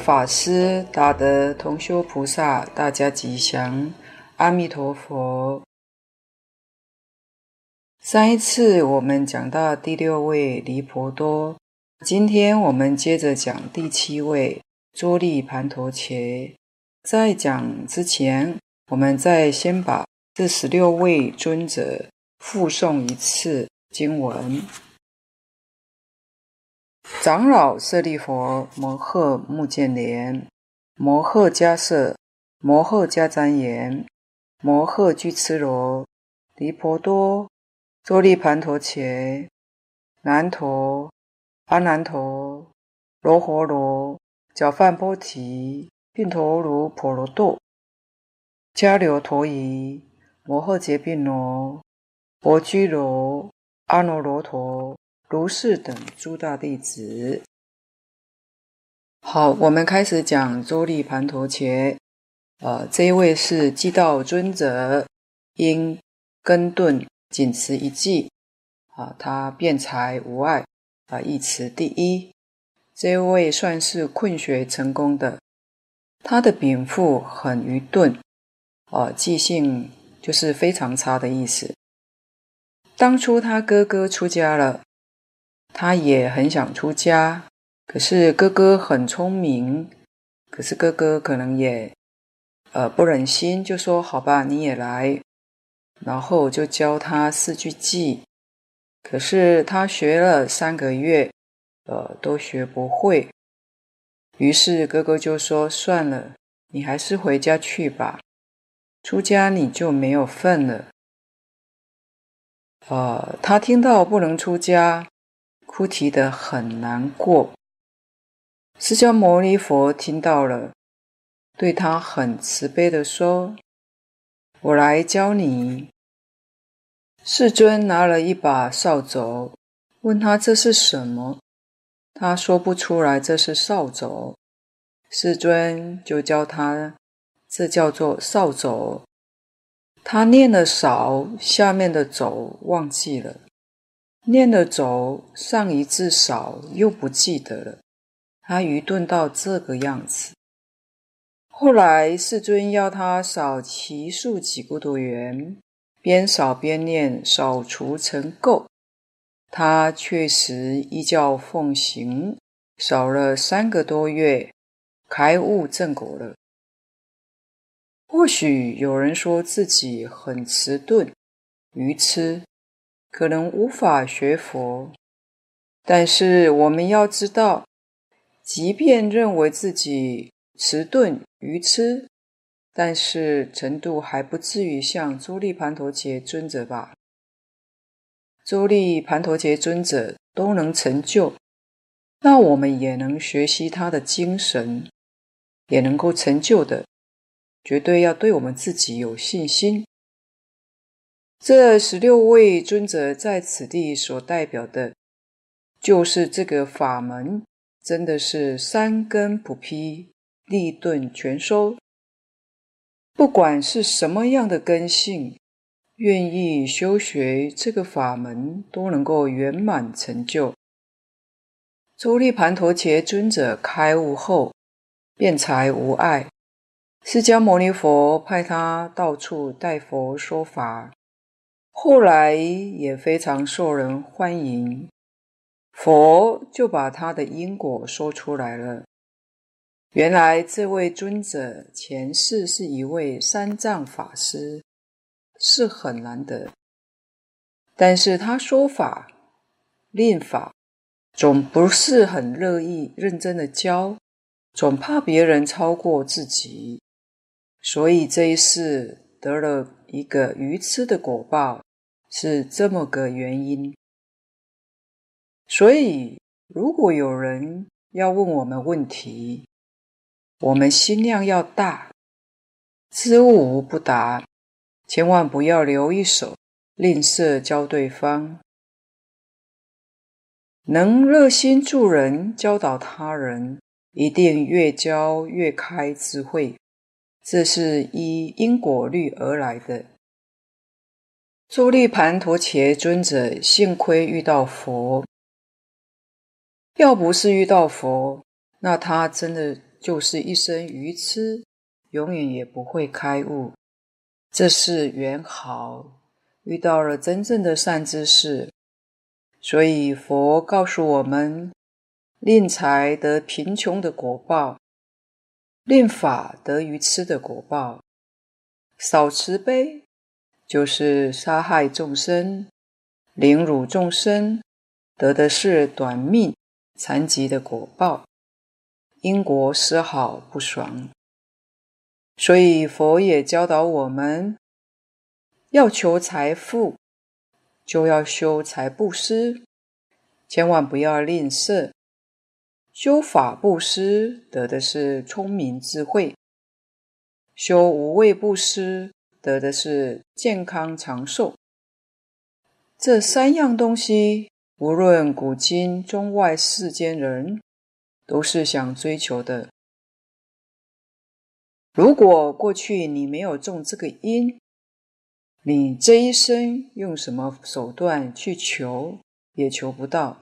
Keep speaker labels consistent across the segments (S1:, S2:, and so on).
S1: 法师、大德同修菩萨，大家吉祥，阿弥陀佛。上一次我们讲到第六位离婆多，今天我们接着讲第七位周利盘陀伽。在讲之前，我们再先把这十六位尊者复诵一次经文。长老舍利弗，摩诃目犍连，摩诃迦叶，摩诃迦旃延，摩诃拘絺罗，离婆多，周利盘陀伽，难陀，阿难陀，罗睺罗，憍梵波提，宾陀卢婆罗多，迦留陀夷，摩诃劫宾罗，婆居罗，阿耨罗陀。如是等诸大弟子，好，我们开始讲周利盘陀伽。呃，这一位是寂道尊者，因根顿仅持一偈，啊，他辩才无碍，啊，一词第一。这一位算是困学成功的，他的禀赋很愚钝，啊，记性就是非常差的意思。当初他哥哥出家了。他也很想出家，可是哥哥很聪明，可是哥哥可能也呃不忍心，就说好吧，你也来，然后就教他四句偈。可是他学了三个月，呃，都学不会。于是哥哥就说：“算了，你还是回家去吧，出家你就没有份了。”呃，他听到不能出家。哭啼得很难过。释迦牟尼佛听到了，对他很慈悲的说：“我来教你。”世尊拿了一把扫帚，问他这是什么？他说不出来这是扫帚。世尊就教他，这叫做扫帚。他念了扫，下面的帚忘记了。念了帚，上一字扫又不记得了，他愚钝到这个样子。后来世尊要他扫只树给孤独园，边扫边念，扫除尘垢。他确实依教奉行，扫了三个多月，开悟正果了。或许有人说自己很迟钝、愚痴。可能无法学佛，但是我们要知道，即便认为自己迟钝愚痴，但是程度还不至于像周利盘陀杰尊者吧？周利盘陀杰尊者都能成就，那我们也能学习他的精神，也能够成就的，绝对要对我们自己有信心。这十六位尊者在此地所代表的，就是这个法门，真的是三根不披，立顿全收。不管是什么样的根性，愿意修学这个法门，都能够圆满成就。周利盘陀伽尊者开悟后，辩才无碍，释迦牟尼佛派他到处代佛说法。后来也非常受人欢迎，佛就把他的因果说出来了。原来这位尊者前世是一位三藏法师，是很难得。但是他说法、令法，总不是很乐意认真的教，总怕别人超过自己，所以这一世得了一个愚痴的果报。是这么个原因，所以如果有人要问我们问题，我们心量要大，知无不答，千万不要留一手，吝啬教对方，能热心助人，教导他人，一定越教越开智慧，这是依因果律而来的。周利盘陀伽尊者幸亏遇到佛，要不是遇到佛，那他真的就是一生愚痴，永远也不会开悟。这是缘好，遇到了真正的善知识，所以佛告诉我们：令财得贫穷的果报，令法得愚痴的果报，少慈悲就是杀害众生、凌辱众生，得的是短命、残疾的果报，因果丝毫不爽。所以佛也教导我们，要求财富，就要修财布施，千万不要吝啬。修法布施得的是聪明智慧，修无畏布施得的是健康长寿。这三样东西，无论古今中外世间人，都是想追求的。如果过去你没有种这个因，你这一生用什么手段去求，也求不到。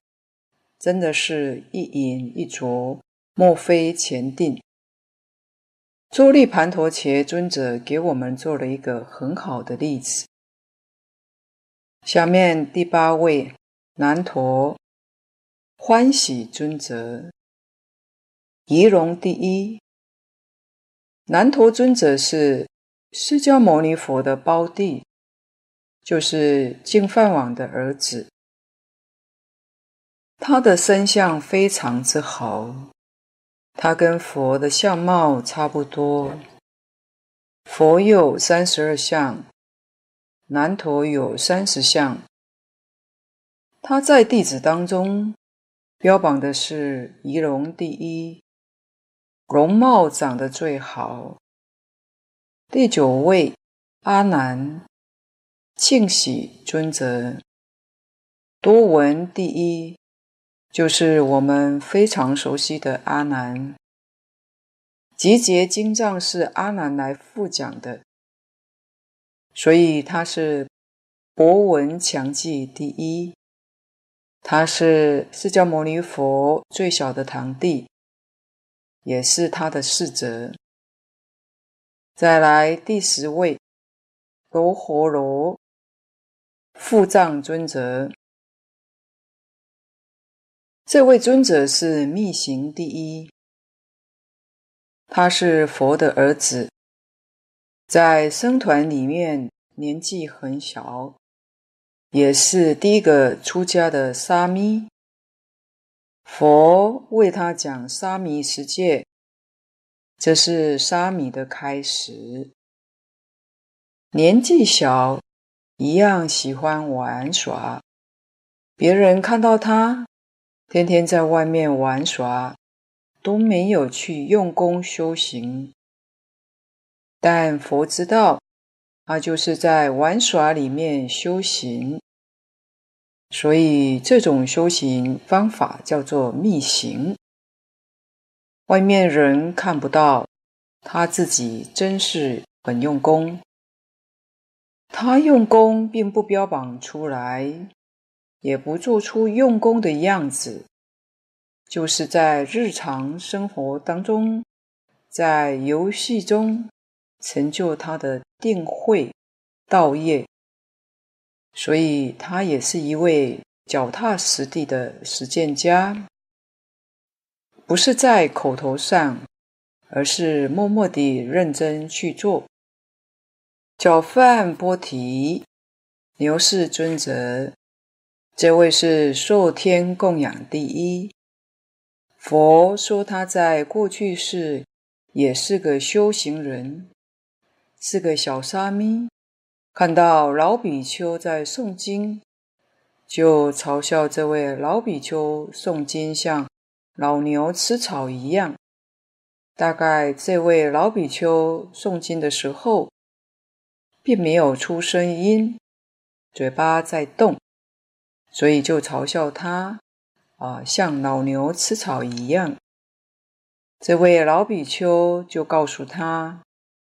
S1: 真的是一饮一啄，莫非前定。朱利盘陀伽尊者给我们做了一个很好的例子。下面第八位难陀欢喜尊者，仪容第一。难陀尊者是释迦牟尼佛的胞弟，就是净饭王的儿子。他的身相非常之好，他跟佛的相貌差不多。佛有三十二相，南陀有三十相。他在弟子当中标榜的是仪容第一。容貌长得最好。第九位阿难庆喜尊者，多闻第一，就是我们非常熟悉的阿难。集结经藏是阿难来复讲的，所以他是博闻强记第一。他是释迦牟尼佛最小的堂弟。也是他的侍者。再来第十位，罗睺罗富藏尊者。这位尊者是密行第一，他是佛的儿子，在僧团里面年纪很小，也是第一个出家的沙弥。佛为他讲沙弥十戒，这是沙弥的开始。年纪小，一样喜欢玩耍。别人看到他天天在外面玩耍，都没有去用功修行。但佛知道，他就是在玩耍里面修行。所以，这种修行方法叫做密行。外面人看不到，他自己真是很用功。他用功并不标榜出来，也不做出用功的样子，就是在日常生活当中，在游戏中成就他的定慧道业。所以，他也是一位脚踏实地的实践家，不是在口头上，而是默默地认真去做。憍梵波提牛氏尊者，这位是受天供养第一。佛说他在过去世也是个修行人，是个小沙弥。看到老比丘在诵经，就嘲笑这位老比丘诵经像老牛吃草一样。大概这位老比丘诵经的时候，并没有出声音，嘴巴在动，所以就嘲笑他啊，像老牛吃草一样。这位老比丘就告诉他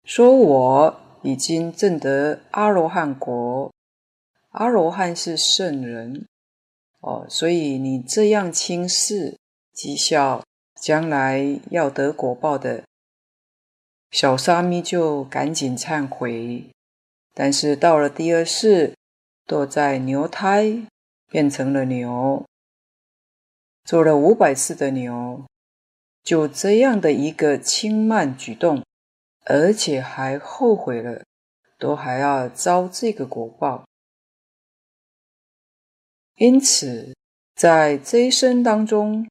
S1: 说：“我。”已经证得阿罗汉果，阿罗汉是圣人哦，所以你这样轻视讥笑，将来要得果报的。小沙弥就赶紧忏悔，但是到了第二世，堕在牛胎，变成了牛，做了五百次的牛，就这样的一个轻慢举动，而且还后悔了，都还要遭这个果报。因此，在这一生当中，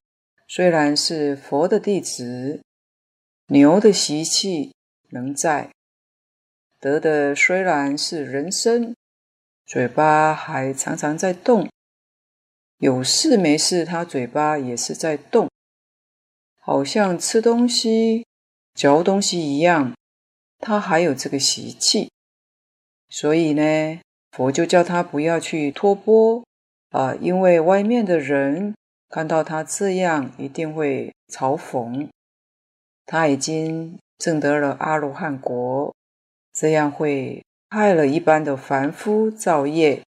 S1: 虽然是佛的弟子。牛的习气仍在，得的虽然是人身，嘴巴还常常在动，有事没事，他嘴巴也是在动，好像吃东西、嚼东西一样，他还有这个习气，所以呢，佛就叫他不要去托钵啊，因为外面的人看到他这样，一定会嘲讽。他已经证得了阿罗汉果，这样会害了一般的凡夫造业。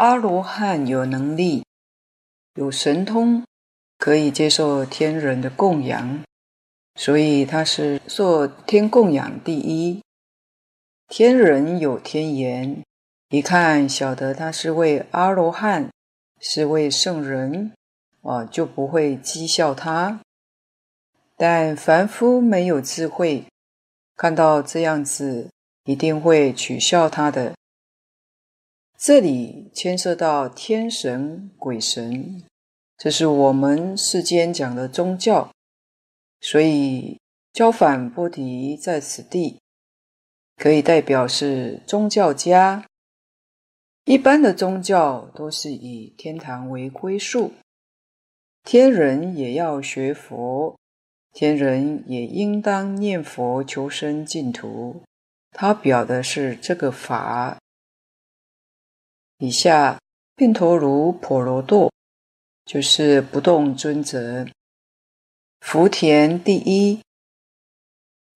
S1: 阿罗汉有能力，有神通，可以接受天人的供养，所以他是受天供养第一。天人有天眼，一看晓得他是位阿罗汉，是位圣人，啊，就不会讥笑他。但凡夫没有智慧，看到这样子，一定会取笑他的。这里牵涉到天神、鬼神，这是我们世间讲的宗教，所以焦返波提在此地，可以代表是宗教家。一般的宗教都是以天堂为归宿，天人也要学佛。天人也应当念佛求生净土，他表的是这个法。以下宾陀卢婆罗多就是不动尊者，福田第一。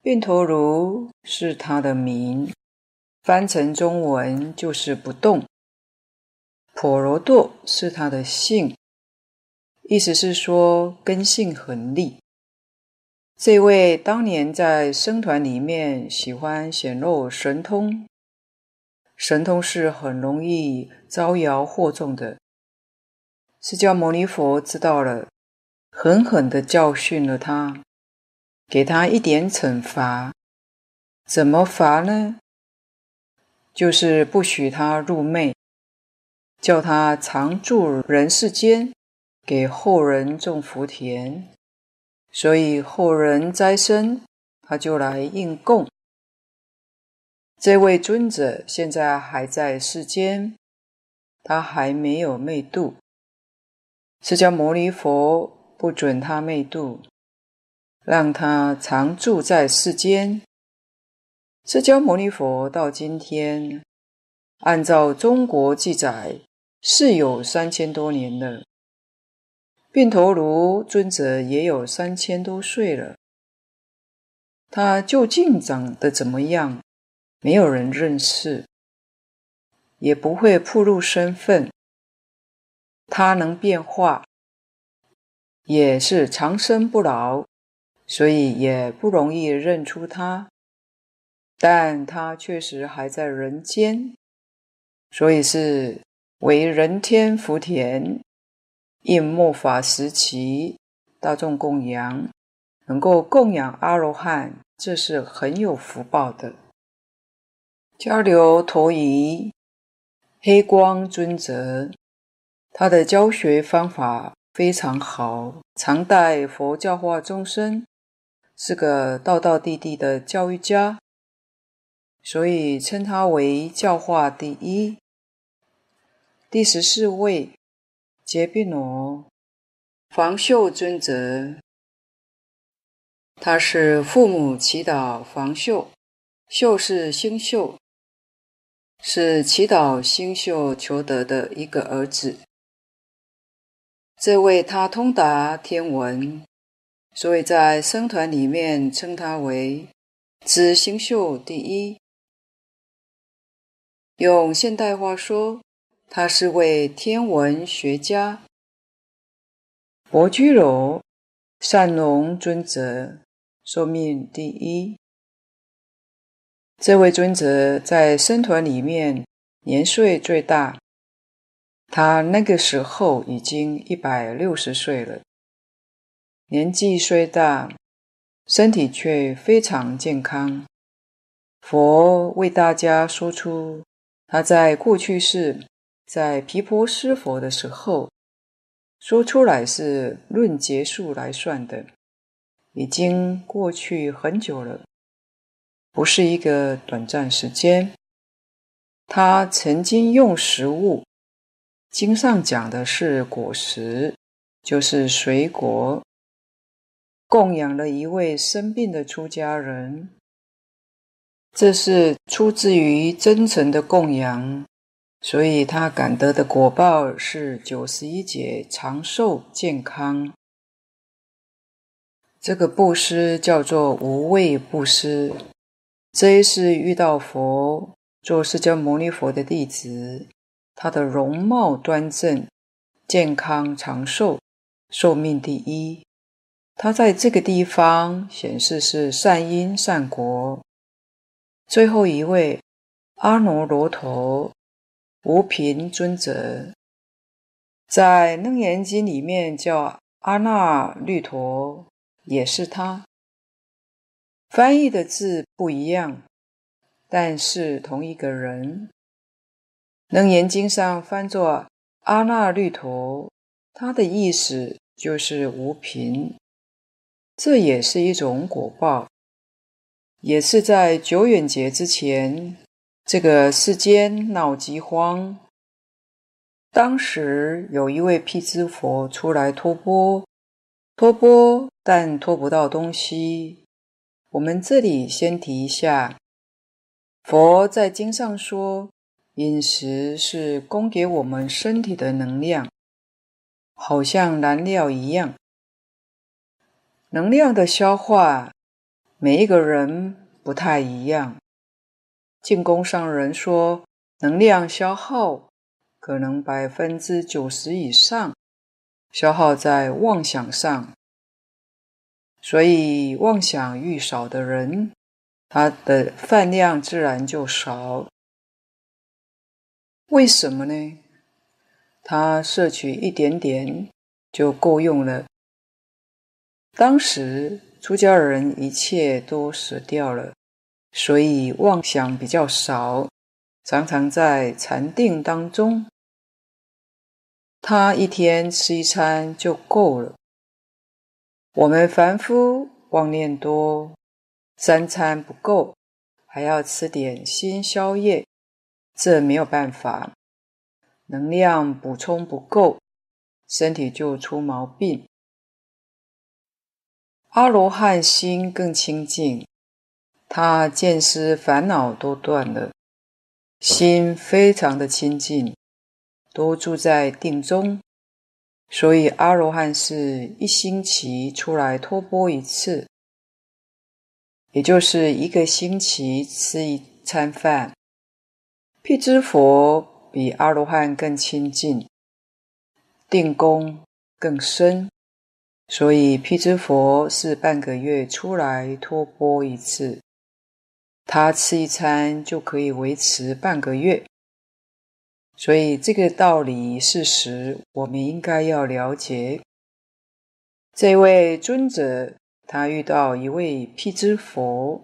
S1: 宾陀卢是他的名，翻成中文就是不动。婆罗多是他的姓，意思是说根性很利。这位当年在僧团里面喜欢显露神通，神通是很容易招摇惑众的。释迦牟尼佛知道了，狠狠地教训了他，给他一点惩罚。怎么罚呢？就是不许他入昧，叫他常住人世间，给后人种福田。所以后人灾生，他就来应供。这位尊者现在还在世间，他还没有灭度。释迦牟尼佛不准他灭度，让他常住在世间。释迦牟尼佛到今天，按照中国记载，是有三千多年了。宾陀卢尊者也有三千多岁了，他究竟长得怎么样？没有人认识，也不会暴露身份。他能变化，也是长生不老，所以也不容易认出他。但他确实还在人间，所以是为人天福田。应末法时期，大众供养，能够供养阿罗汉，这是很有福报的。交流陀仪，黑光尊者，他的教学方法非常好，常代佛教化众生，是个道道地地的教育家，所以称他为教化第一。第十四位。杰比罗，房秀尊者，他是父母祈祷房秀秀是星宿，是祈祷星宿求得的一个儿子。这位他通达天文，所以在僧团里面称他为知星宿第一。用现代话说。他是位天文学家，佛居楼善龙尊者寿命第一。这位尊者在僧团里面年岁最大，他那个时候已经一百六十岁了。年纪虽大，身体却非常健康。佛为大家说出他在过去世在毗婆尸佛的时候，说出来是论劫数来算的，已经过去很久了。不是一个短暂时间，他曾经用食物，经上讲的是果实，就是水果，供养了一位生病的出家人。这是出自于真诚的供养，所以他感得的果报是九十一劫长寿健康。这个布施叫做无畏布施。这一世遇到佛，做释迦牟尼佛的弟子，他的容貌端正，健康长寿，寿命第一。他在这个地方显示是善因善果。最后一位阿耨罗陀无贫尊者，在《楞严经》里面叫阿那律陀，也是他。翻译的字不一样，但是同一个人。楞严经上翻作阿那律陀，他的意思就是无贫，这也是一种果报，也是在久远劫之前，这个世间闹饥荒，当时有一位辟支佛出来托钵，托钵但托不到东西。我们这里先提一下，佛在经上说，饮食是供给我们身体的能量，好像燃料一样。能量的消化，每一个人不太一样。进攻上人说，能量消耗可能百分之九十以上，消耗在妄想上。所以，妄想愈少的人，他的饭量自然就少。为什么呢？他摄取一点点就够用了。当时出家人一切都舍掉了，所以妄想比较少，常常在禅定当中。他一天吃一餐就够了。我们凡夫妄念多，三餐不够，还要吃点心宵夜，这没有办法，能量补充不够，身体就出毛病。阿罗汉心更清净，他见思烦恼都断了，心非常的清净，都住在定中。所以阿罗汉是一星期出来托钵一次，也就是一个星期吃一餐饭。辟支佛比阿罗汉更亲近，定功更深，所以辟支佛是半个月出来托钵一次，他吃一餐就可以维持半个月。所以这个道理事实，我们应该要了解。这位尊者，他遇到一位辟支佛，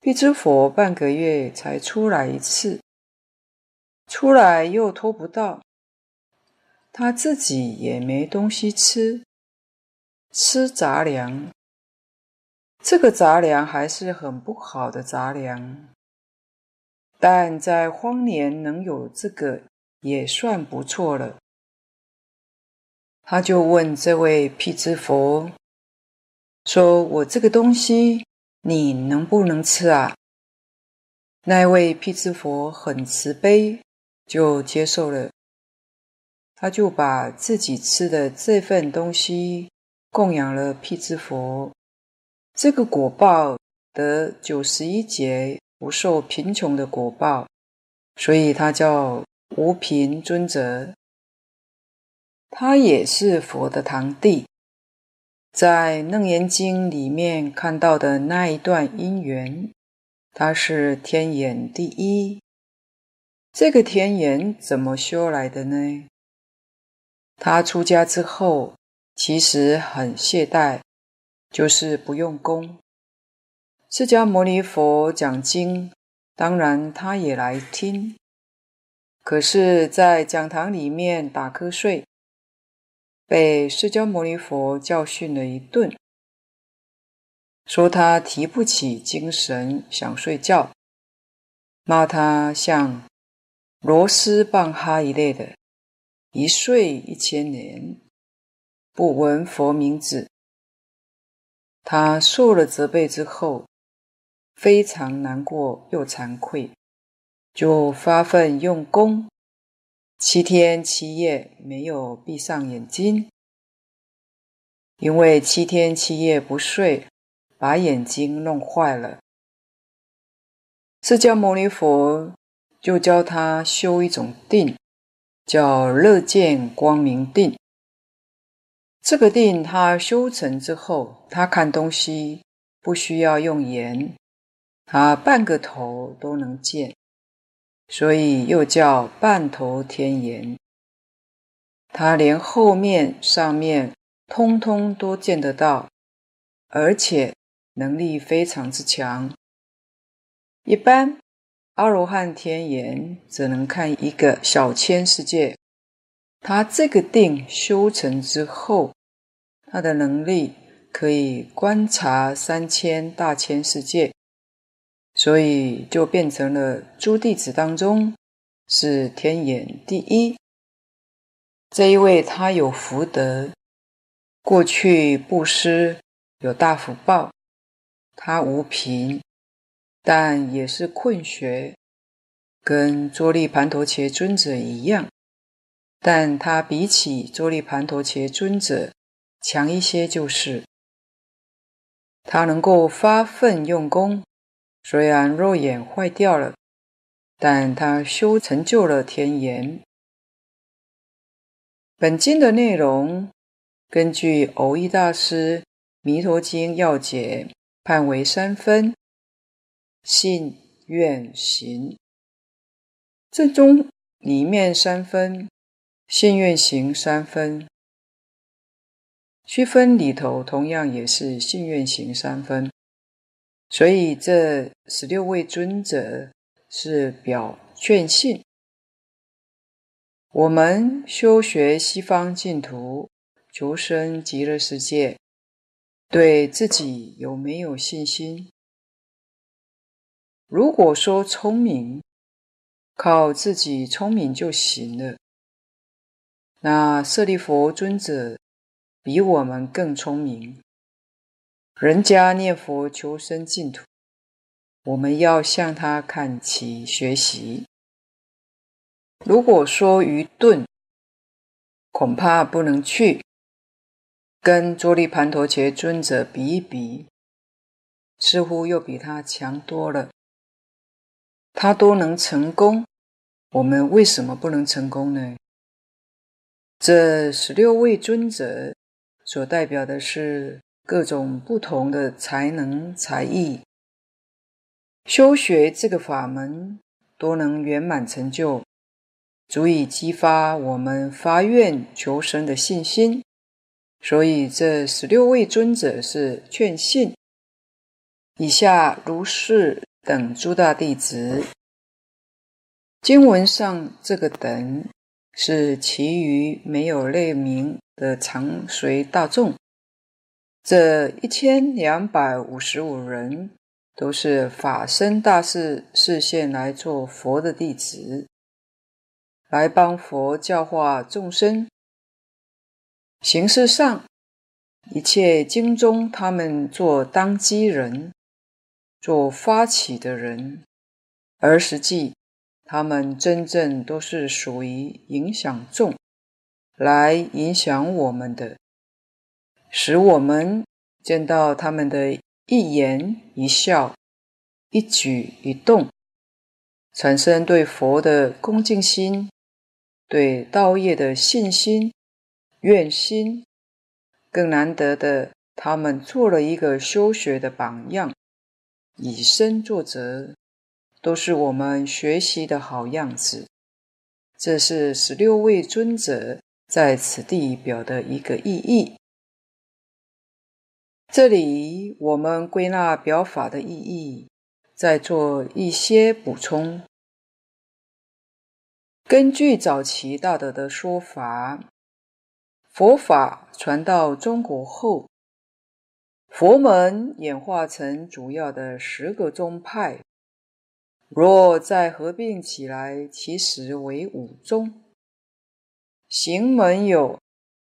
S1: 辟支佛半个月才出来一次，出来又托不到，他自己也没东西吃，吃杂粮。这个杂粮还是很不好的杂粮。但在荒年能有这个也算不错了。他就问这位辟支佛说：“我这个东西你能不能吃啊？”那位辟支佛很慈悲，就接受了。他就把自己吃的这份东西供养了辟支佛。这个果报得九十一劫。不受贫穷的果报，所以他叫无贫尊者。他也是佛的堂弟。在《楞严经》里面看到的那一段因缘，他是天眼第一。这个天眼怎么修来的呢？他出家之后，其实很懈怠，就是不用功。释迦牟尼佛讲经，当然他也来听，可是，在讲堂里面打瞌睡。被释迦牟尼佛教训了一顿，说他提不起精神，想睡觉，骂他像螺丝棒哈一类的，一睡一千年，不闻佛名字。他受了责备之后，非常难过又惭愧，就发奋用功。七天七夜没有闭上眼睛，因为七天七夜不睡，把眼睛弄坏了。释迦牟尼佛就教他修一种定，叫乐见光明定。这个定他修成之后，他看东西不需要用眼，他半个头都能见。所以又叫半头天眼，他连后面、上面通通都见得到，而且能力非常之强。一般阿罗汉天眼只能看一个小千世界，他这个定修成之后，他的能力可以观察三千大千世界。所以就变成了诸弟子当中是天眼第一。这一位他有福德，过去布施有大福报，他无贫，但也是困学，跟周利盘陀伽尊者一样，但他比起周利盘陀伽尊者强一些，就是他能够发奋用功。虽然肉眼坏掉了，但他修成就了天眼。本经的内容，根据蕅益大师《弥陀经要解》判为三分：信、愿、行。正宗里面三分，信、愿、行三分。区分里头同样也是信、愿、行三分。所以这十六位尊者是表劝信。我们修学西方净土，求生极乐世界，对自己有没有信心？如果说聪明，靠自己聪明就行了，那舍利弗尊者比我们更聪明。人家念佛求生净土，我们要向他看齐学习。如果说愚钝，恐怕不能去跟周利盘陀伽尊者比一比，似乎又比他强多了。他都能成功，我们为什么不能成功呢？这十六位尊者所代表的是。各种不同的才能才艺，修学这个法门都能圆满成就，足以激发我们发愿求生的信心。所以这十六位尊者是劝信。以下如是等诸大弟子，经文上这个等是其余没有类名的常随大众。这一千两百五十五人都是法身大士示现来做佛的弟子，来帮佛教化众生。形式上，一切经中他们做当机人，做发起的人，而实际他们真正都是属于影响众，来影响我们的。使我们见到他们的一言一笑、一举一动，产生对佛的恭敬心、对道业的信心，愿心。更难得的，他们做了一个修学的榜样，以身作则，都是我们学习的好样子。这是十六位尊者在此地表的一个意义。这里我们归纳表法的意义，再做一些补充。根据早期大德的说法，佛法传到中国后，佛门演化成主要的十个宗派。若再合并起来，其实为五宗。行门有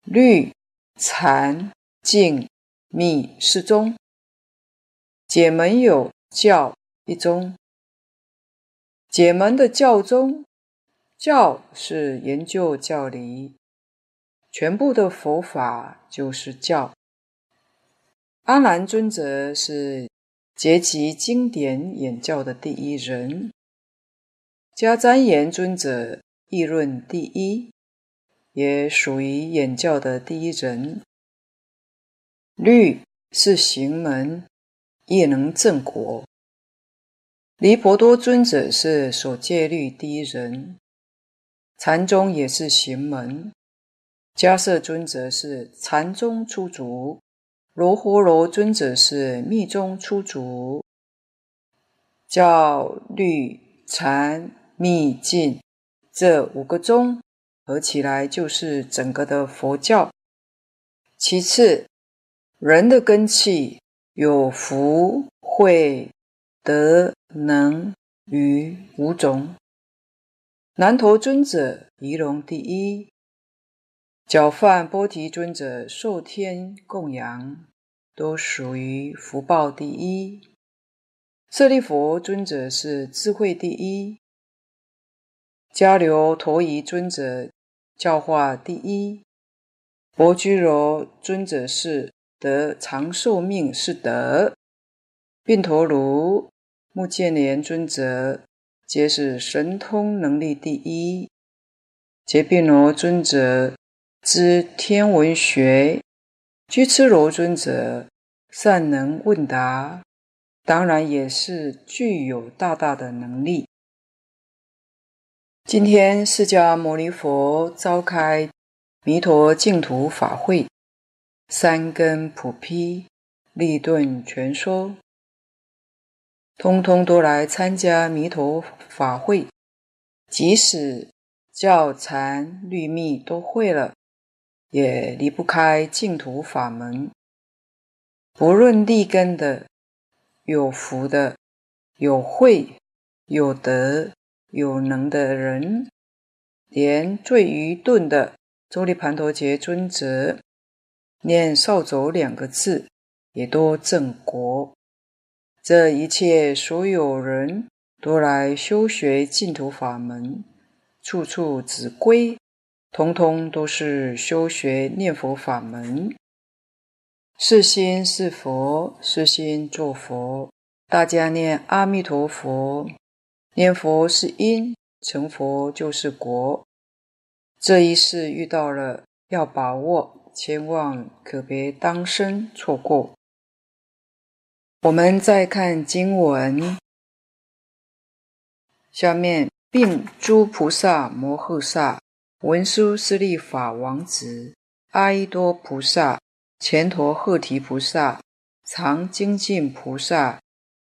S1: 律、禅、净、密四宗；解门有教一宗。解门的教宗，教是研究教理。全部的佛法就是教。阿难尊者是结集经典演教的第一人，迦旃延尊者议论第一，也属于演教的第一人。律是行门，亦能正果。离婆多尊者是守戒律第一人，禅宗也是行门。迦摄尊者是禅宗出祖，罗睺罗尊者是密宗出祖。教、律、禅、密、净这五个宗合起来就是整个的佛教。其次，人的根器有福、慧、德、能、语五种。难陀尊者仪容第一。憍梵波提尊者受天供养，都属于福报第一。舍利弗尊者是智慧第一。迦留陀夷尊者教化第一。薄居罗尊者是得长寿命是德。宾陀卢、目犍连尊者皆是神通能力第一。劫宾罗尊者。知天文学，居痴罗尊者善能问答，当然也是具有大大的能力。今天释迦牟尼佛召开弥陀净土法会，三根普披，利顿全收，通通都来参加弥陀法会，即使教禅律密都会了。也离不开净土法门。不论立根的、有福的、有慧、有德、有能的人，连最愚钝的周利盘陀伽尊者，念扫帚两个字，也都正果。这一切所有人都来修学净土法门，处处子归。通通都是修学念佛法门，是心是佛，是心作佛。大家念阿弥陀佛，念佛是因，成佛就是果。这一世遇到了，要把握，千万可别当生错过。我们再看经文，下面并诸菩萨摩诃萨。文殊师利法王子、阿逸多菩萨、前陀诃提菩萨、常精进菩萨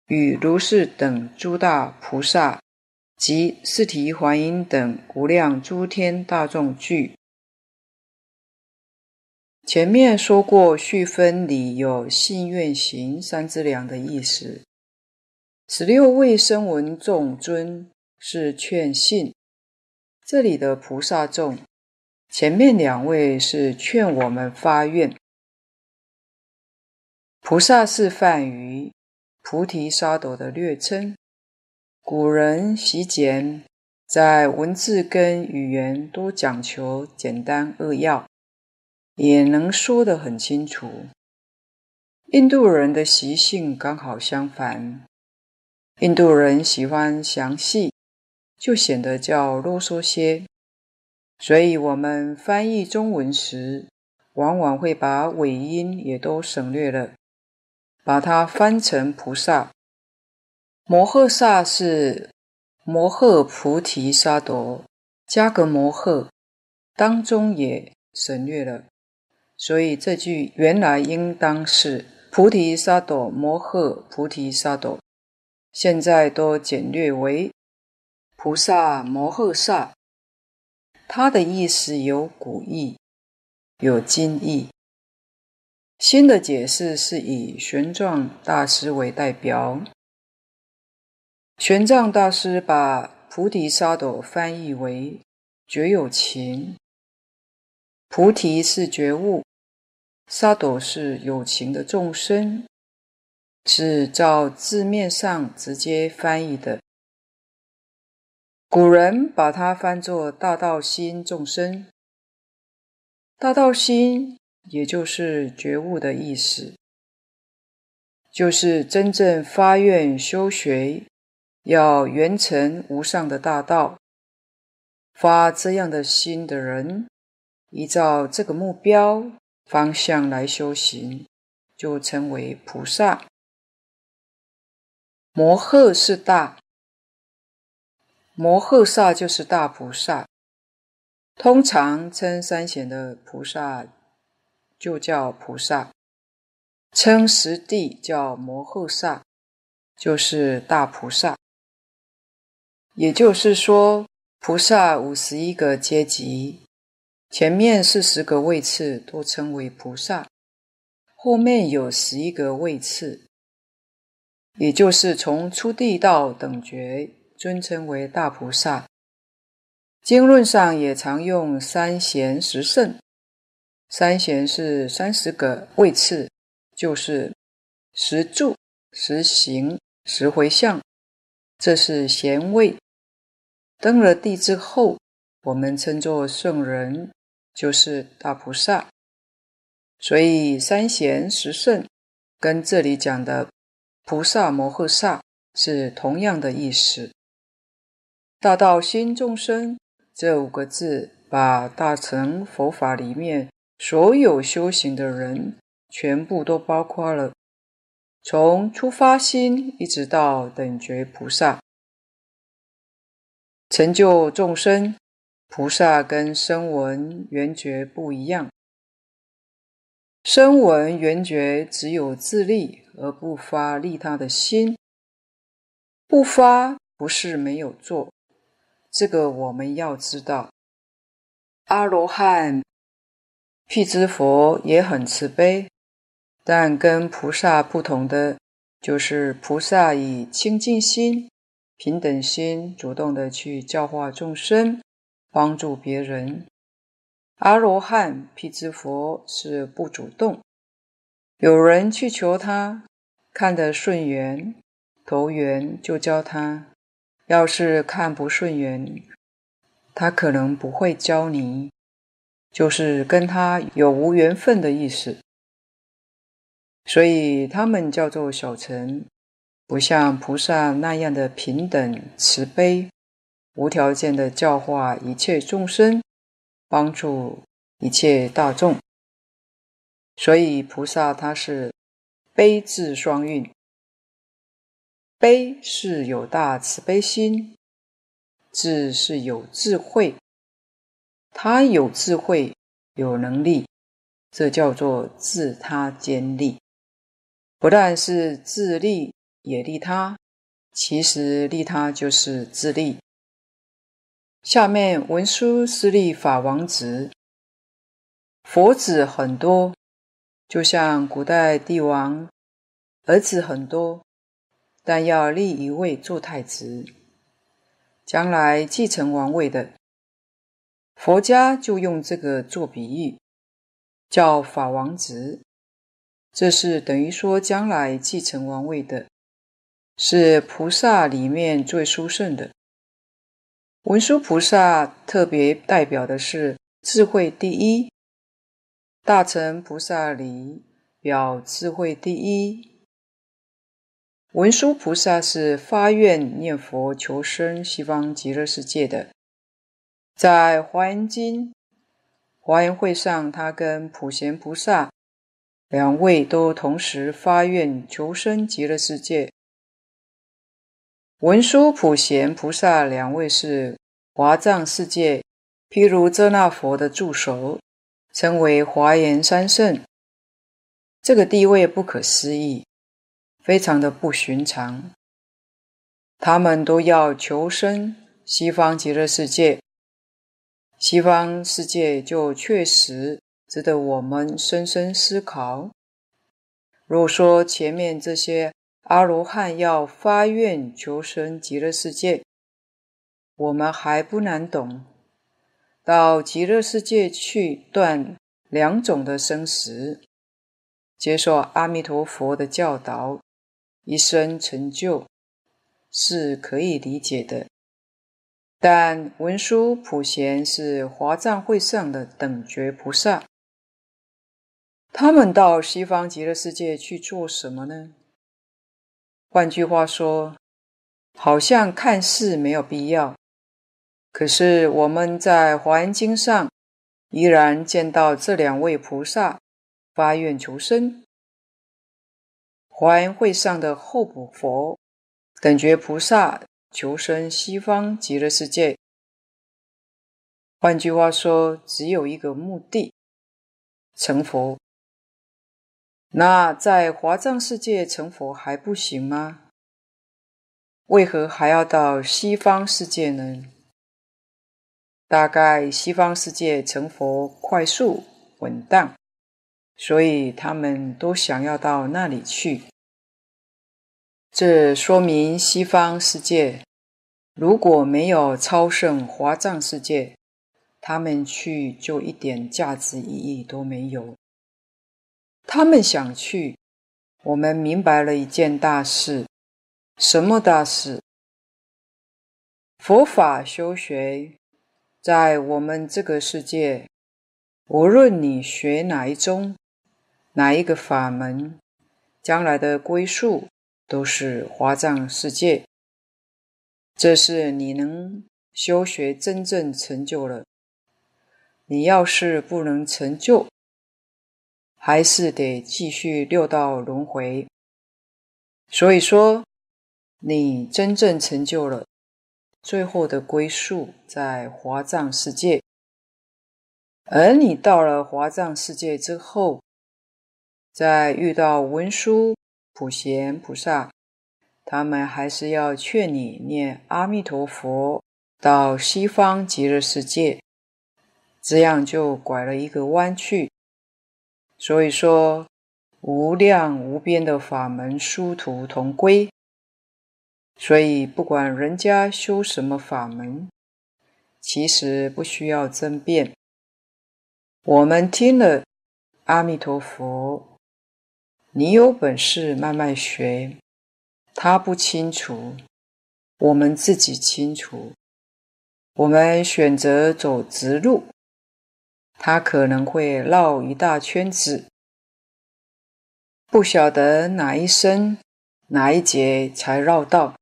S1: 与如是等诸大菩萨及四提桓因等无量诸天大众俱。前面说过，续分里有信愿行三资粮的意思。十六位声闻众尊是劝信。这里的菩萨众，前面两位是劝我们发愿。菩萨是梵语，菩提萨埵的略称。古人习简，在文字跟语言都讲求简单扼要，也能说得很清楚。印度人的习性刚好相反，印度人喜欢详细。就显得较啰嗦些，所以我们翻译中文时往往会把尾音也都省略了，把它翻成菩萨。摩诃萨是摩诃菩提萨埵，加个摩诃，当中也省略了，所以这句原来应当是菩提萨埵摩诃菩提萨埵，现在都简略为菩萨摩诃萨。它的意思有古义。有今义，新的解释是以玄奘大师为代表。玄奘大师把菩提萨埵翻译为觉有情，菩提是觉悟，萨朵是有情的众生，是照字面上直接翻译的。古人把它翻作大道心众生。大道心，也就是觉悟的意思，就是真正发愿修学，要圆成无上的大道，发这样的心的人，依照这个目标方向来修行，就称为菩萨。摩诃是大，摩诃萨就是大菩萨。通常称三贤的菩萨就叫菩萨，称十地叫摩诃萨，就是大菩萨。也就是说，菩萨五十一个阶级，前面四十个位次都称为菩萨，后面有十一个位次，也就是从初地到等觉，尊称为大菩萨。经论上也常用三贤十圣，三贤是三十个位次，就是十住、十行、十回向，这是贤位。登了地之后，我们称作圣人，就是大菩萨。所以三贤十圣跟这里讲的菩萨摩诃萨是同样的意思。大道心众生。这五个字把大乘佛法里面所有修行的人全部都包括了，从初发心一直到等觉菩萨，成就众生。菩萨跟声闻缘觉不一样，声闻缘觉只有自利而不发利他的心，不发不是没有做。这个我们要知道，阿罗汉、辟支佛也很慈悲，但跟菩萨不同的，就是菩萨以清净心、平等心，主动的去教化众生，帮助别人。阿罗汉、辟支佛是不主动，有人去求他，看得顺缘、投缘，就教他。要是看不顺眼，他可能不会教你，就是跟他有无缘分的意思。所以他们叫做小乘，不像菩萨那样的平等慈悲，无条件的教化一切众生，帮助一切大众。所以菩萨他是悲智双运。悲是有大慈悲心，智是有智慧，他有智慧有能力，这叫做自他兼利。不但是自利也利他，其实利他就是自利。下面文殊师利法王子，佛子很多，就像古代帝王儿子很多。但要立一位做太子，将来继承王位的，佛家就用这个做比喻，叫法王子。这是等于说，将来继承王位的，是菩萨里面最殊胜的。文殊菩萨特别代表的是智慧第一，大乘菩萨里表智慧第一。文殊菩萨是发愿念佛求生西方极乐世界的，在《华严经》《华严会上，他跟普贤菩萨两位都同时发愿求生极乐世界。文殊、普贤菩萨两位是华藏世界毗卢遮那佛的助手，称为华严三圣。这个地位不可思议，非常的不寻常。他们都要求生西方极乐世界。西方世界就确实值得我们深深思考。如果说前面这些阿罗汉要发愿求生极乐世界，我们还不难懂。到极乐世界去断两种的生死，接受阿弥陀佛的教导，一生成就，是可以理解的。但文殊、普贤是华藏会上的等觉菩萨，他们到西方极乐世界去做什么呢？换句话说，好像看似没有必要，可是我们在华严经上依然见到这两位菩萨发愿求生。华严会上的候补佛、等觉菩萨。求生西方极乐世界，换句话说，只有一个目的：成佛。那在华藏世界成佛还不行吗？为何还要到西方世界呢？大概西方世界成佛快速稳当，所以他们都想要到那里去。这说明西方世界如果没有超胜华藏世界，他们去就一点价值意义都没有。他们想去，我们明白了一件大事，什么大事？佛法修学在我们这个世界，无论你学哪一宗、哪一个法门，将来的归宿。都是华藏世界，这是你能修学真正成就了。你要是不能成就，还是得继续六道轮回。所以说，你真正成就了，最后的归宿在华藏世界。而你到了华藏世界之后，再遇到文殊。普贤菩萨，他们还是要劝你念阿弥陀佛，到西方极乐世界，这样就拐了一个弯去。所以说，无量无边的法门殊途同归。所以，不管人家修什么法门，其实不需要争辩。我们听了阿弥陀佛。你有本事慢慢学，他不清楚，我们自己清楚。我们选择走直路，他可能会绕一大圈子，不晓得哪一生哪一劫才绕到。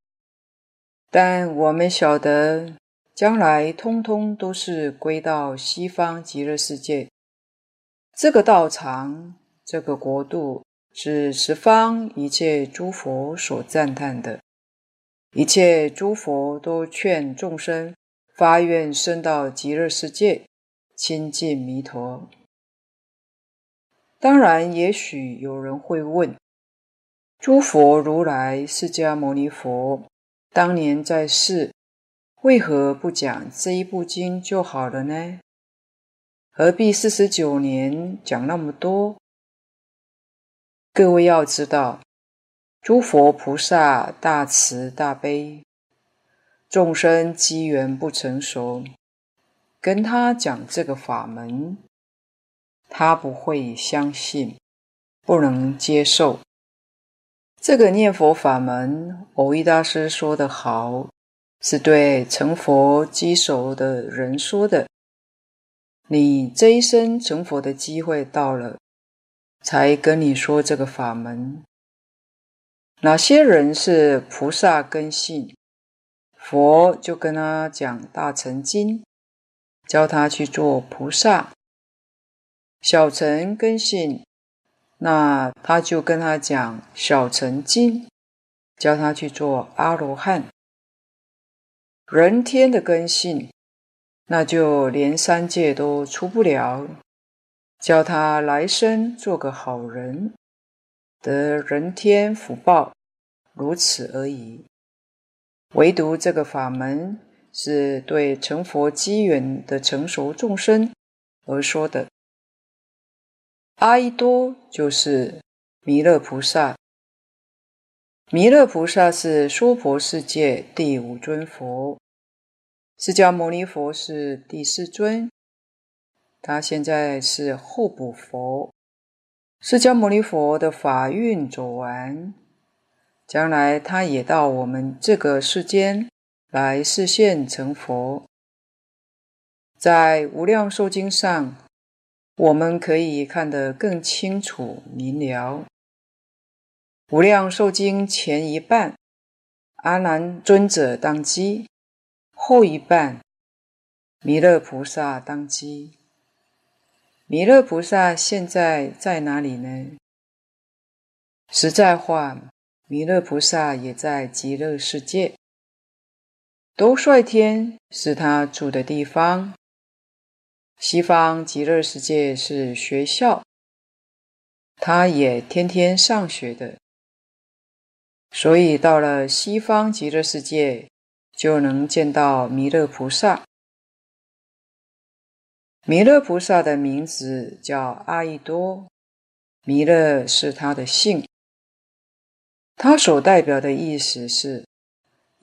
S1: 但我们晓得，将来通通都是归到西方极乐世界，这个道场，这个国度。是十方一切诸佛所赞叹的，一切诸佛都劝众生发愿生到极乐世界，亲近弥陀。当然，也许有人会问：诸佛如来释迦牟尼佛当年在世，为何不讲这一部经就好了呢？何必四十九年讲那么多？各位要知道，诸佛菩萨大慈大悲，众生机缘不成熟，跟他讲这个法门，他不会相信，不能接受。这个念佛法门，蕅益大师说得好，是对成佛机熟的人说的。你这一生成佛的机会到了。才跟你说这个法门，哪些人是菩萨根性，佛就跟他讲大乘经，教他去做菩萨，小乘根性，那他就跟他讲小乘经，教他去做阿罗汉。人天的根性，那就连三界都出不了，教他来生做个好人，得人天福报，如此而已。唯独这个法门是对成佛机缘的成熟众生而说的。阿逸多就是弥勒菩萨，弥勒菩萨是娑婆世界第五尊佛，释迦牟尼佛是第四尊，他现在是候补佛。释迦牟尼佛的法运走完。将来他也到我们这个世间来示现成佛。在《无量寿经》上，我们可以看得更清楚明了。《无量寿经》前一半，阿难尊者当机；后一半，弥勒菩萨当机。弥勒菩萨现在在哪里呢？实在话。弥勒菩萨也在极乐世界，兜率天是他住的地方。西方极乐世界是学校，他也天天上学的，所以到了西方极乐世界，就能见到弥勒菩萨。弥勒菩萨的名字叫阿逸多，弥勒是他的姓。他所代表的意思是，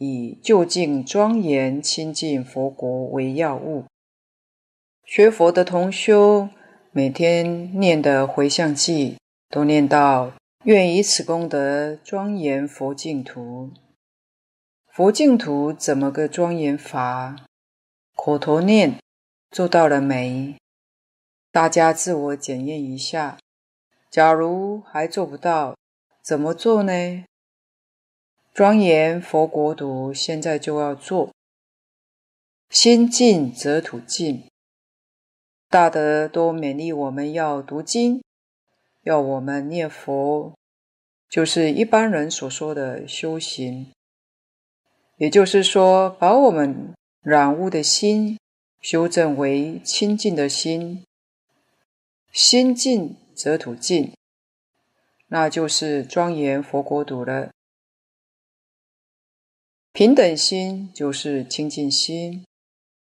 S1: 以就近庄严清净佛国为要务。学佛的同修每天念的回向偈，都念到“愿以此功德庄严佛净土”。佛净土怎么个庄严法？口头念做到了没？大家自我检验一下。假如还做不到，怎么做呢？庄严佛国土现在就要做，心净则土净。大德都勉励我们要读经，要我们念佛，就是一般人所说的修行。也就是说，把我们染污的心修正为清净的心，心净则土净。那就是庄严佛国土了。平等心就是清净心，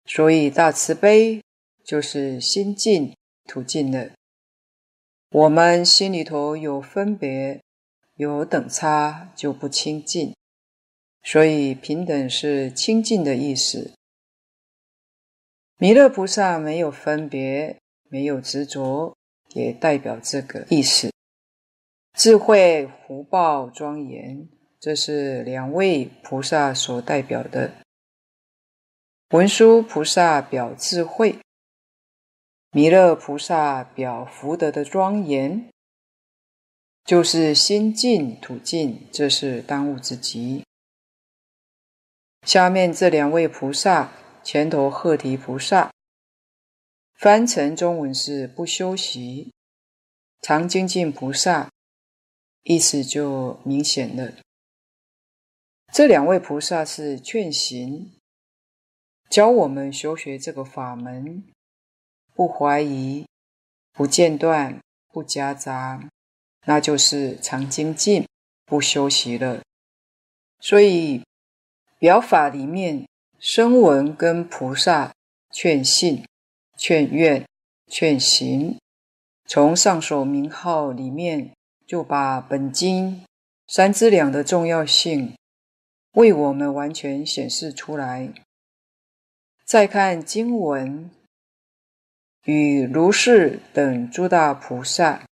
S1: 所以大慈悲就是心净土净的。我们心里头有分别、有等差，就不清净。所以平等是清净的意思。弥勒菩萨没有分别，没有执着，也代表这个意思。智慧、福报、庄严，这是两位菩萨所代表的。文殊菩萨表智慧，弥勒菩萨表福德的庄严，就是心净土净，这是当务之急。下面这两位菩萨，前头鹤提菩萨，翻成中文是不修习，常精进菩萨。意思就明显了。这两位菩萨是劝行，教我们修学这个法门，不怀疑、不间断、不夹杂，那就是常精进、不修习了。所以表法里面，声闻跟菩萨劝信、劝愿、劝行，从上首名号里面。就把本经三资两的重要性为我们完全显示出来。再看经文，与如是等诸大菩萨，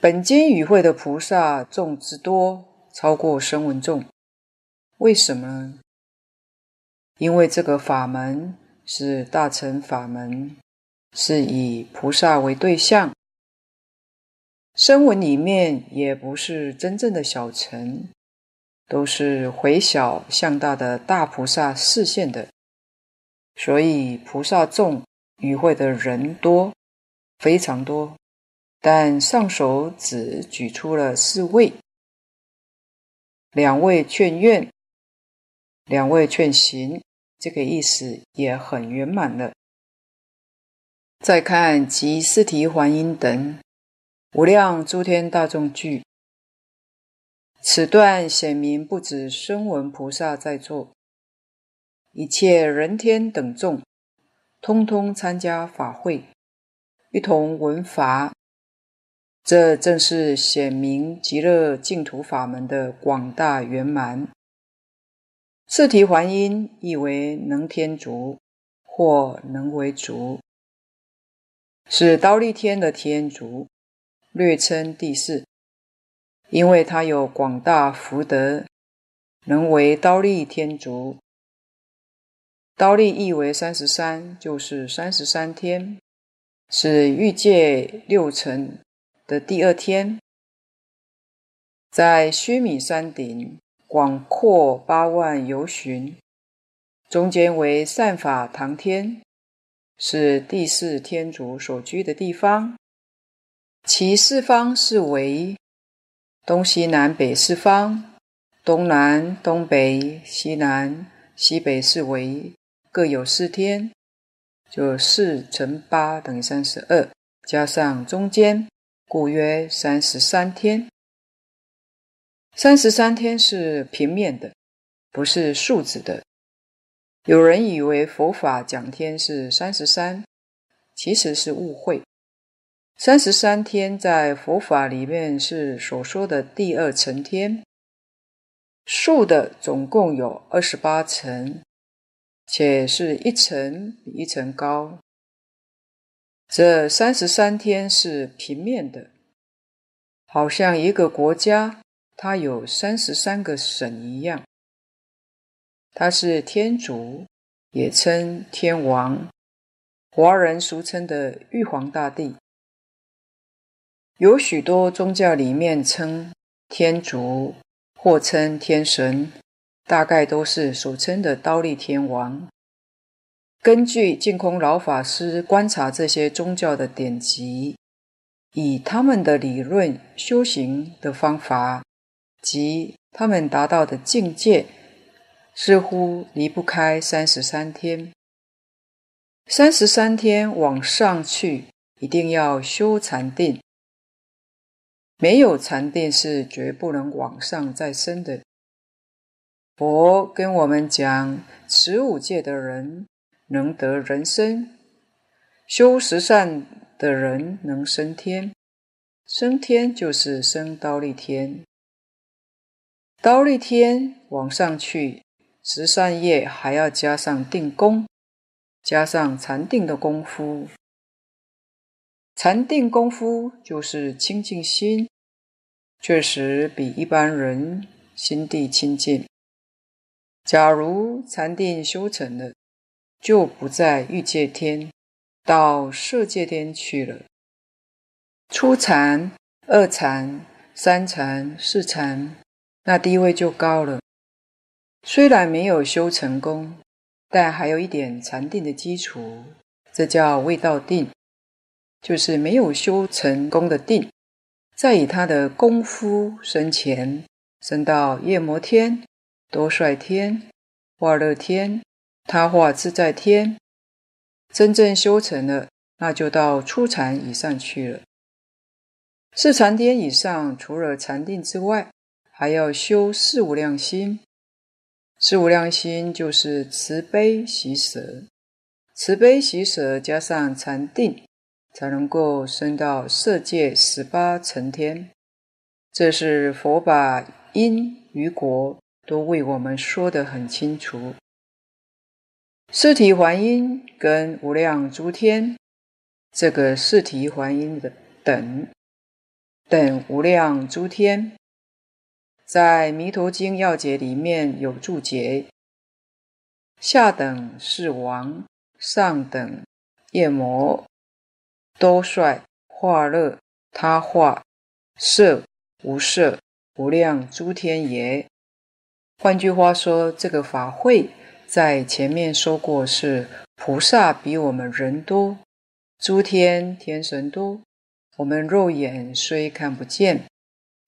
S1: 本经与会的菩萨众之多，超过声闻众。为什么呢？因为这个法门是大乘法门，是以菩萨为对象。声闻里面也不是真正的小乘，都是回小向大的大菩萨示现的，所以菩萨众与会的人多，非常多，但上首只举出了四位，两位劝愿，两位劝行，这个意思也很圆满了。再看集四谛还音等无量诸天大众聚，此段显明不止声闻菩萨在座，一切人天等众，通通参加法会，一同闻法。这正是显明极乐净土法门的广大圆满。四提还因意为能天竺或能为竺。是刀立天的天竺，略称第四，因为它有广大福德，能为忉利天竺。刀立意为三十三，就是三十三天，是欲界六层的第二天，在须弥山顶，广阔八万由旬，中间为善法堂天。是第四天竺所居的地方，其四方是为东西南北四方，东南、东北、西南、西北四围各有四天，就四乘八等于三十二，加上中间，故约三十三天。三十三天是平面的，不是数字的。有人以为佛法讲天是三十三，其实是误会。三十三天在佛法里面是所说的第二层天，数的总共有二十八层，且是一层比一层高。这三十三天是平面的，好像一个国家它有三十三个省一样。它是天竺，也称天王，华人俗称的玉皇大帝。有许多宗教里面称天竺或称天神，大概都是所称的刀利天王。根据净空老法师观察这些宗教的典籍，以他们的理论修行的方法及他们达到的境界。似乎离不开三十三天，三十三天往上去，一定要修禅定，没有禅定是绝不能往上再升的。佛跟我们讲，持五戒的人能得人身，修十善的人能升天，升天就是升忉利天，忉利天往上去。十善业还要加上定功，加上禅定的功夫。禅定功夫就是清净心，确实比一般人心地清净。假如禅定修成了，就不在欲界天，到色界天去了。初禅、二禅、三禅、四禅，那地位就高了。虽然没有修成功，但还有一点禅定的基础，这叫未到定，就是没有修成功的定。再以他的功夫深浅，升到夜摩天、多帅天、化乐天、他化自在天，真正修成了，那就到初禅以上去了。四禅天以上，除了禅定之外，还要修四无量心。四无量心就是慈悲喜舍，慈悲喜舍加上禅定，才能够升到色界十八层天。这是佛把因与果都为我们说得很清楚。四谛还因跟无量诸天，这个四谛还因的等等无量诸天。在《弥陀经要解》里面有注解：下等是王，上等夜魔，多帅化乐他化色无色无量诸天也。换句话说，这个法会在前面说过是菩萨比我们人多，诸天天神多，我们肉眼虽看不见，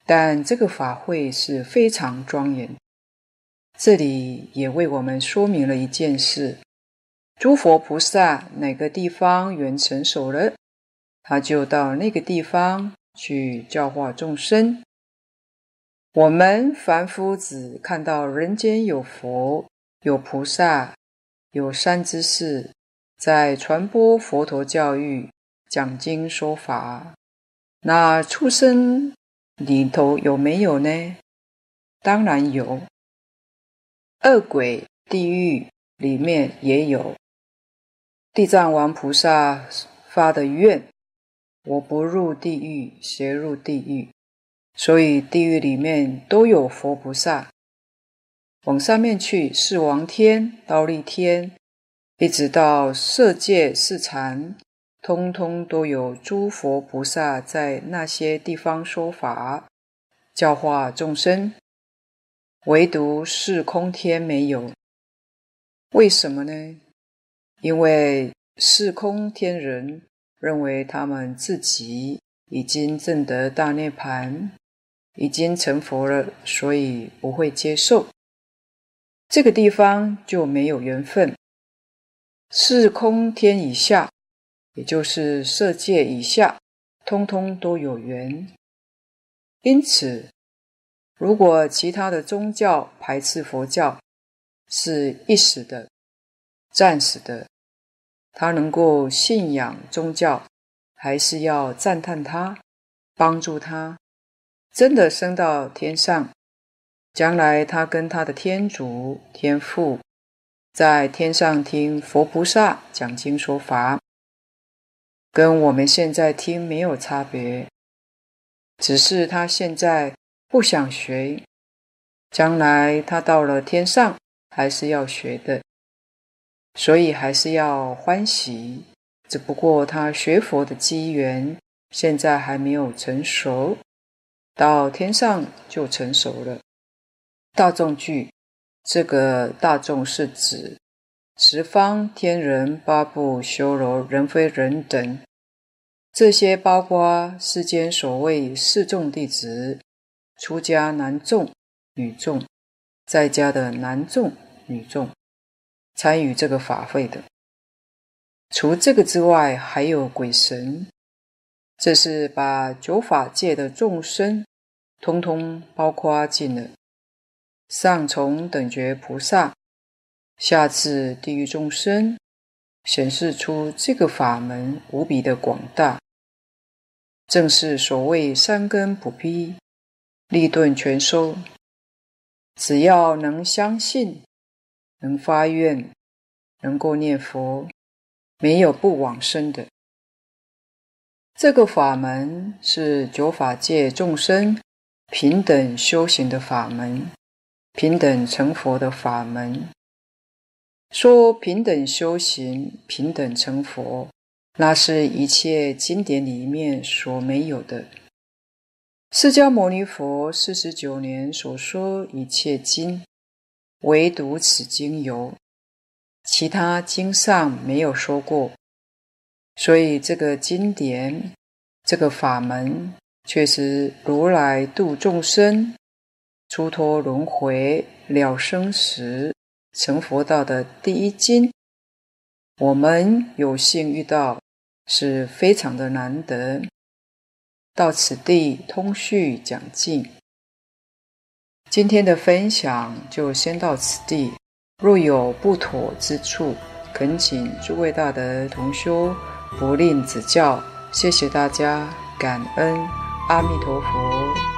S1: 但这个法会是非常庄严。这里也为我们说明了一件事：诸佛菩萨哪个地方缘成熟了，他就到那个地方去教化众生。我们凡夫只看到人间有佛、有菩萨、有善知识，在传播佛陀教育、讲经说法。那畜生里头有没有呢？当然有。恶鬼、地狱里面也有。地藏王菩萨发的愿：我不入地狱，谁入地狱？所以地狱里面都有佛菩萨，往上面去，四王天、忉利天，一直到色界、四禅，通通都有诸佛菩萨在那些地方说法，教化众生。唯独四空天没有，为什么呢？因为四空天人认为他们自己已经证得大涅槃。已经成佛了，所以不会接受。这个地方就没有缘分。四空天以下，也就是色界以下，通通都有缘。因此，如果其他的宗教排斥佛教，是一时的、暂时的，他能够信仰宗教，还是要赞叹他，帮助他。真的升到天上，将来他跟他的天主、天父在天上听佛菩萨讲经说法，跟我们现在听没有差别，只是他现在不想学，将来他到了天上还是要学的，所以还是要欢喜，只不过他学佛的机缘现在还没有成熟。到天上就成熟了。大众句，这个大众是指十方天人、八部修罗、人非人等，这些包括世间所谓四众弟子、出家男众、女众，在家的男众、女众，参与这个法会的。除这个之外，还有鬼神，这是把九法界的众生。通通包括进了，上从等觉菩萨，下至地狱众生，显示出这个法门无比的广大，正是所谓三根普披，利钝全收。只要能相信，能发愿，能够念佛，没有不往生的。这个法门是九法界众生。平等修行的法门，平等成佛的法门。说平等修行、平等成佛，那是一切经典里面所没有的。释迦牟尼佛四十九年所说一切经，唯独此经有，其他经上没有说过。所以这个经典，这个法门。确实，如来度众生、出脱轮回、了生死、成佛道的第一经，我们有幸遇到，是非常的难得。到此地通续讲尽，今天的分享就先到此地。若有不妥之处，恳请诸位大德同修不吝指教。谢谢大家，感恩。阿弥陀佛。